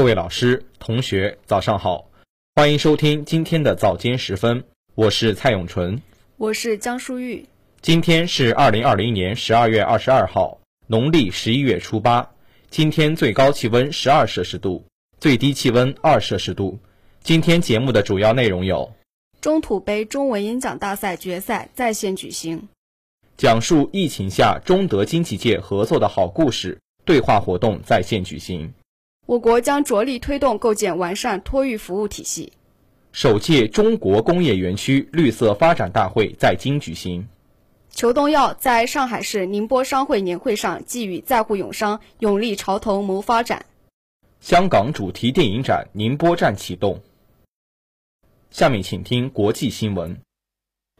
各位老师、同学，早上好，欢迎收听今天的早间时分，我是蔡永纯，我是江淑玉。今天是二零二零年十二月二十二号，农历十一月初八。今天最高气温十二摄氏度，最低气温二摄氏度。今天节目的主要内容有：中土杯中文演讲大赛决赛在线举行，讲述疫情下中德经济界合作的好故事对话活动在线举行。我国将着力推动构建完善托育服务体系。首届中国工业园区绿色发展大会在京举行。裘东耀在上海市宁波商会年会上寄语在沪永商勇立潮头谋发展。香港主题电影展宁波站启动。下面请听国际新闻。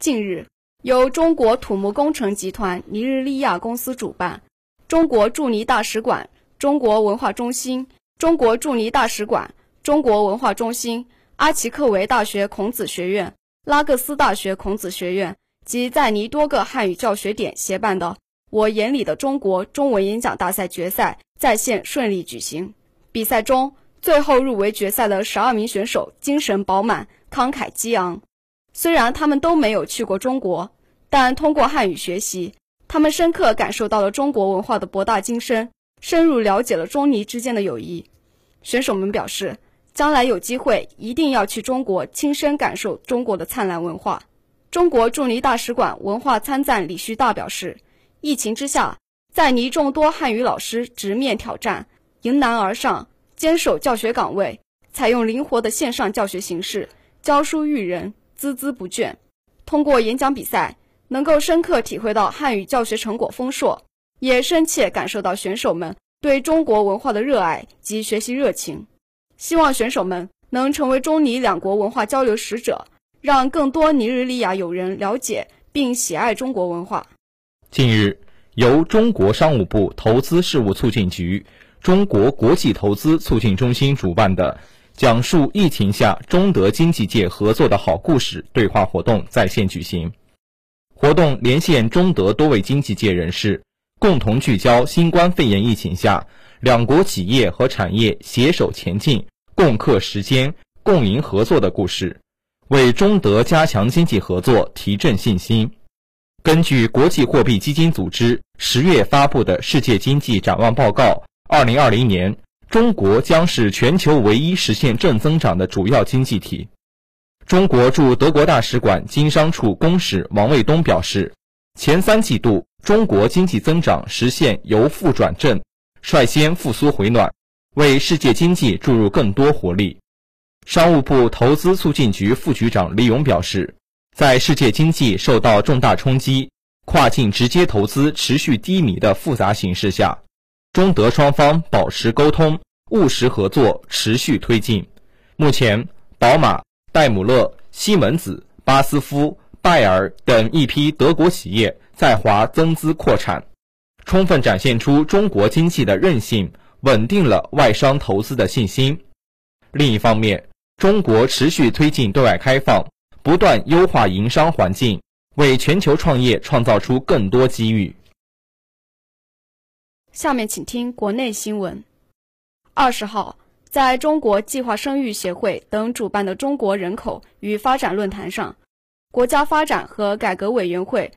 近日，由中国土木工程集团尼日利亚公司主办，中国驻尼大使馆、中国文化中心。中国驻尼大使馆、中国文化中心、阿奇克维大学孔子学院、拉各斯大学孔子学院及在尼多个汉语教学点协办的“我眼里的中国”中文演讲大赛决赛在线顺利举行。比赛中，最后入围决赛的十二名选手精神饱满、慷慨激昂。虽然他们都没有去过中国，但通过汉语学习，他们深刻感受到了中国文化的博大精深。深入了解了中尼之间的友谊，选手们表示，将来有机会一定要去中国亲身感受中国的灿烂文化。中国驻尼大使馆文化参赞李旭大表示，疫情之下，在尼众多汉语老师直面挑战，迎难而上，坚守教学岗位，采用灵活的线上教学形式，教书育人，孜孜不倦。通过演讲比赛，能够深刻体会到汉语教学成果丰硕。也深切感受到选手们对中国文化的热爱及学习热情，希望选手们能成为中尼两国文化交流使者，让更多尼日利亚友人了解并喜爱中国文化。近日，由中国商务部投资事务促进局、中国国际投资促进中心主办的讲述疫情下中德经济界合作的好故事对话活动在线举行，活动连线中德多位经济界人士。共同聚焦新冠肺炎疫情下两国企业和产业携手前进、共克时艰、共赢合作的故事，为中德加强经济合作提振信心。根据国际货币基金组织十月发布的世界经济展望报告，二零二零年中国将是全球唯一实现正增长的主要经济体。中国驻德国大使馆经商处公使王卫东表示。前三季度，中国经济增长实现由负转正，率先复苏回暖，为世界经济注入更多活力。商务部投资促进局副局长李勇表示，在世界经济受到重大冲击、跨境直接投资持续低迷的复杂形势下，中德双方保持沟通，务实合作持续推进。目前，宝马、戴姆勒、西门子、巴斯夫。拜耳等一批德国企业在华增资扩产，充分展现出中国经济的韧性，稳定了外商投资的信心。另一方面，中国持续推进对外开放，不断优化营商环境，为全球创业创造出更多机遇。下面请听国内新闻。二十号，在中国计划生育协会等主办的中国人口与发展论坛上。国家发展和改革委员会、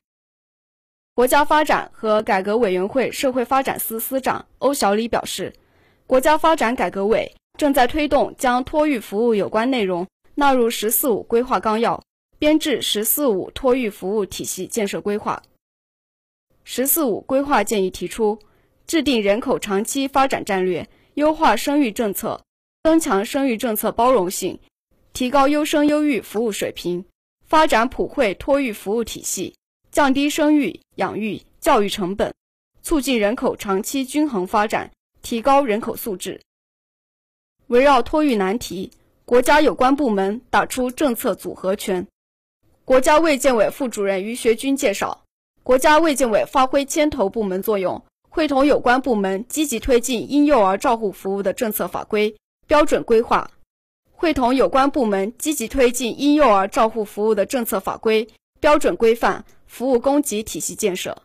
国家发展和改革委员会社会发展司司长欧小礼表示，国家发展改革委正在推动将托育服务有关内容纳入“十四五”规划纲要，编制“十四五”托育服务体系建设规划。“十四五”规划建议提出，制定人口长期发展战略，优化生育政策，增强生育政策包容性，提高优生优育服务水平。发展普惠托育服务体系，降低生育、养育、教育成本，促进人口长期均衡发展，提高人口素质。围绕托育难题，国家有关部门打出政策组合拳。国家卫健委副主任于学军介绍，国家卫健委发挥牵头部门作用，会同有关部门积极推进婴幼儿照护服务的政策法规标准规划。会同有关部门积极推进婴幼儿照护服务的政策法规标准规范、服务供给体系建设。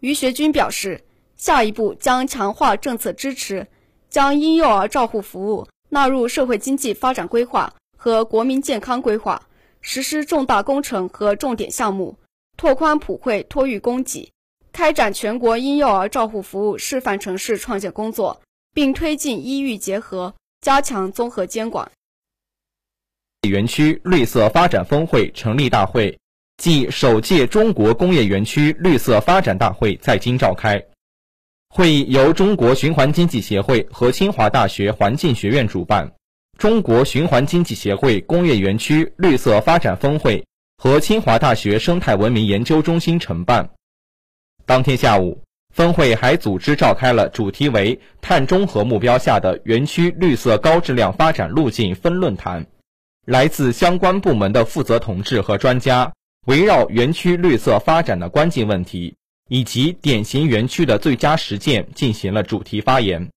于学军表示，下一步将强化政策支持，将婴幼儿照护服务纳入社会经济发展规划和国民健康规划，实施重大工程和重点项目，拓宽普惠托育供给，开展全国婴幼儿照护服务示范城市创建工作，并推进医育结合，加强综合监管。园区绿色发展峰会成立大会暨首届中国工业园区绿色发展大会在京召开。会议由中国循环经济协会和清华大学环境学院主办，中国循环经济协会工业园区绿色发展峰会和清华大学生态文明研究中心承办。当天下午，峰会还组织召开了主题为“碳中和目标下的园区绿色高质量发展路径”分论坛。来自相关部门的负责同志和专家，围绕园区绿色发展的关键问题。以及典型园区的最佳实践进行了主题发言。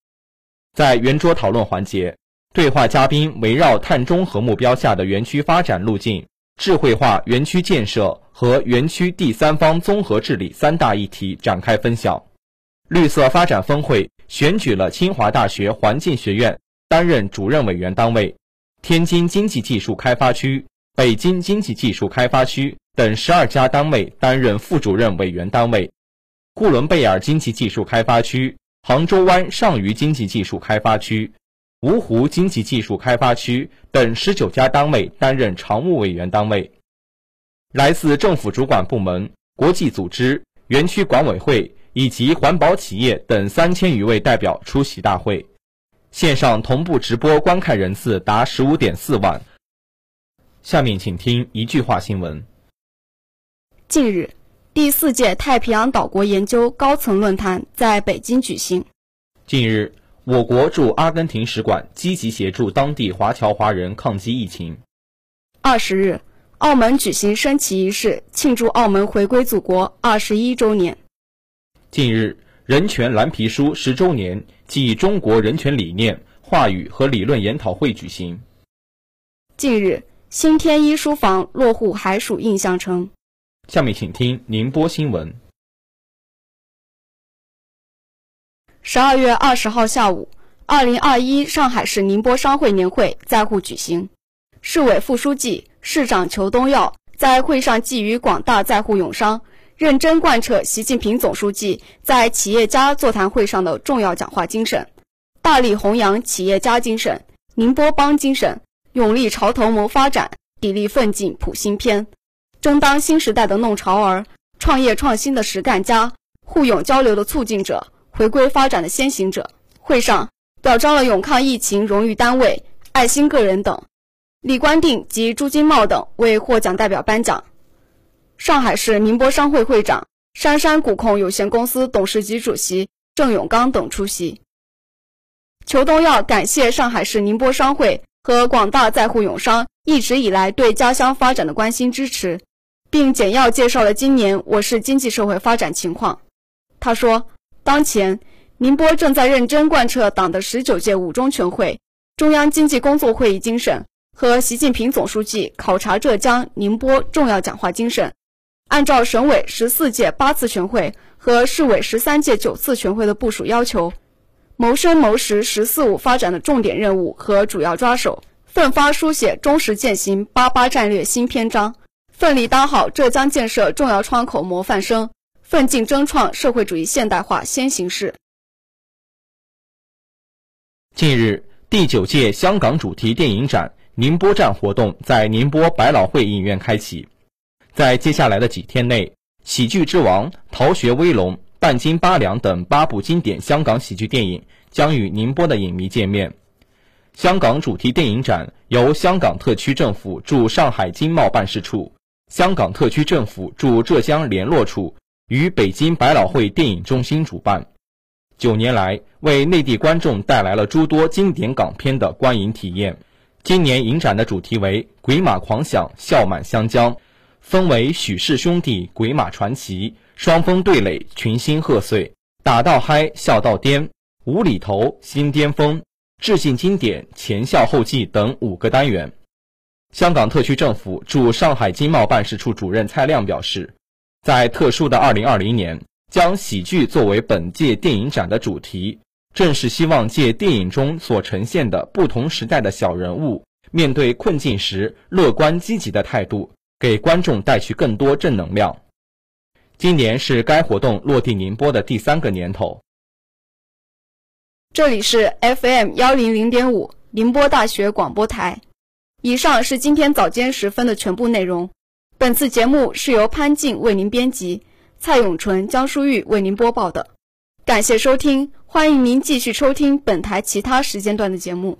在圆桌讨论环节，对话嘉宾围绕碳中和目标下的园区发展路径、智慧化园区建设和园区第三方综合治理三大议题展开分享。绿色发展峰会选举了清华大学环境学院担任主任委员单位，天津经济技术开发区、北京经济技术开发区等十二家单位担任副主任委员单位。呼伦贝尔经济技术开发区、杭州湾上虞经济技术开发区、芜湖经济技术开发区等十九家单位担任常务委员单位。来自政府主管部门、国际组织、园区管委会以及环保企业等三千余位代表出席大会，线上同步直播观看人次达十五点四万。下面请听一句话新闻。近日。第四届太平洋岛国研究高层论坛在北京举行。近日，我国驻阿根廷使馆积极协助当地华侨华人抗击疫情。二十日，澳门举行升旗仪式，庆祝澳门回归祖国二十一周年。近日，人权蓝皮书十周年暨中国人权理念、话语和理论研讨会举行。近日，新天一书房落户海曙印象城。下面请听宁波新闻。十二月二十号下午，二零二一上海市宁波商会年会在沪举行。市委副书记、市长裘东耀在会上寄语广大在沪永商，认真贯彻习近平总书记在企业家座谈会上的重要讲话精神，大力弘扬企业家精神、宁波帮精神，勇立潮头谋发展，砥砺奋进谱新篇。争当新时代的弄潮儿，创业创新的实干家，互勇交流的促进者，回归发展的先行者。会上表彰了永抗疫情荣誉单位、爱心个人等，李冠定及朱金茂等为获奖代表颁奖。上海市宁波商会会长、杉杉股控有限公司董事局主席郑永刚等出席。裘东耀感谢上海市宁波商会和广大在沪永商一直以来对家乡发展的关心支持。并简要介绍了今年我市经济社会发展情况。他说，当前宁波正在认真贯彻党的十九届五中全会、中央经济工作会议精神和习近平总书记考察浙江、宁波重要讲话精神，按照省委十四届八次全会和市委十三届九次全会的部署要求，谋生谋实“十四五”发展的重点任务和主要抓手，奋发书写忠实践行“八八”战略新篇章。奋力当好浙江建设重要窗口模范生，奋进争创社会主义现代化先行市。近日，第九届香港主题电影展“宁波站”活动在宁波百老汇影院开启。在接下来的几天内，《喜剧之王》《逃学威龙》《半斤八两》等八部经典香港喜剧电影将与宁波的影迷见面。香港主题电影展由香港特区政府驻上海经贸办事处。香港特区政府驻浙江联络处与北京百老汇电影中心主办，九年来为内地观众带来了诸多经典港片的观影体验。今年影展的主题为“鬼马狂想，笑满湘江”，分为许氏兄弟、鬼马传奇、双峰对垒、群星贺岁、打到嗨、笑到颠、无厘头、新巅峰、致敬经典、前笑后继等五个单元。香港特区政府驻上海经贸办事处主任蔡亮表示，在特殊的2020年，将喜剧作为本届电影展的主题，正是希望借电影中所呈现的不同时代的小人物面对困境时乐观积极的态度，给观众带去更多正能量。今年是该活动落地宁波的第三个年头。这里是 FM 幺零零点五宁波大学广播台。以上是今天早间时分的全部内容。本次节目是由潘静为您编辑，蔡永纯、江淑玉为您播报的。感谢收听，欢迎您继续收听本台其他时间段的节目。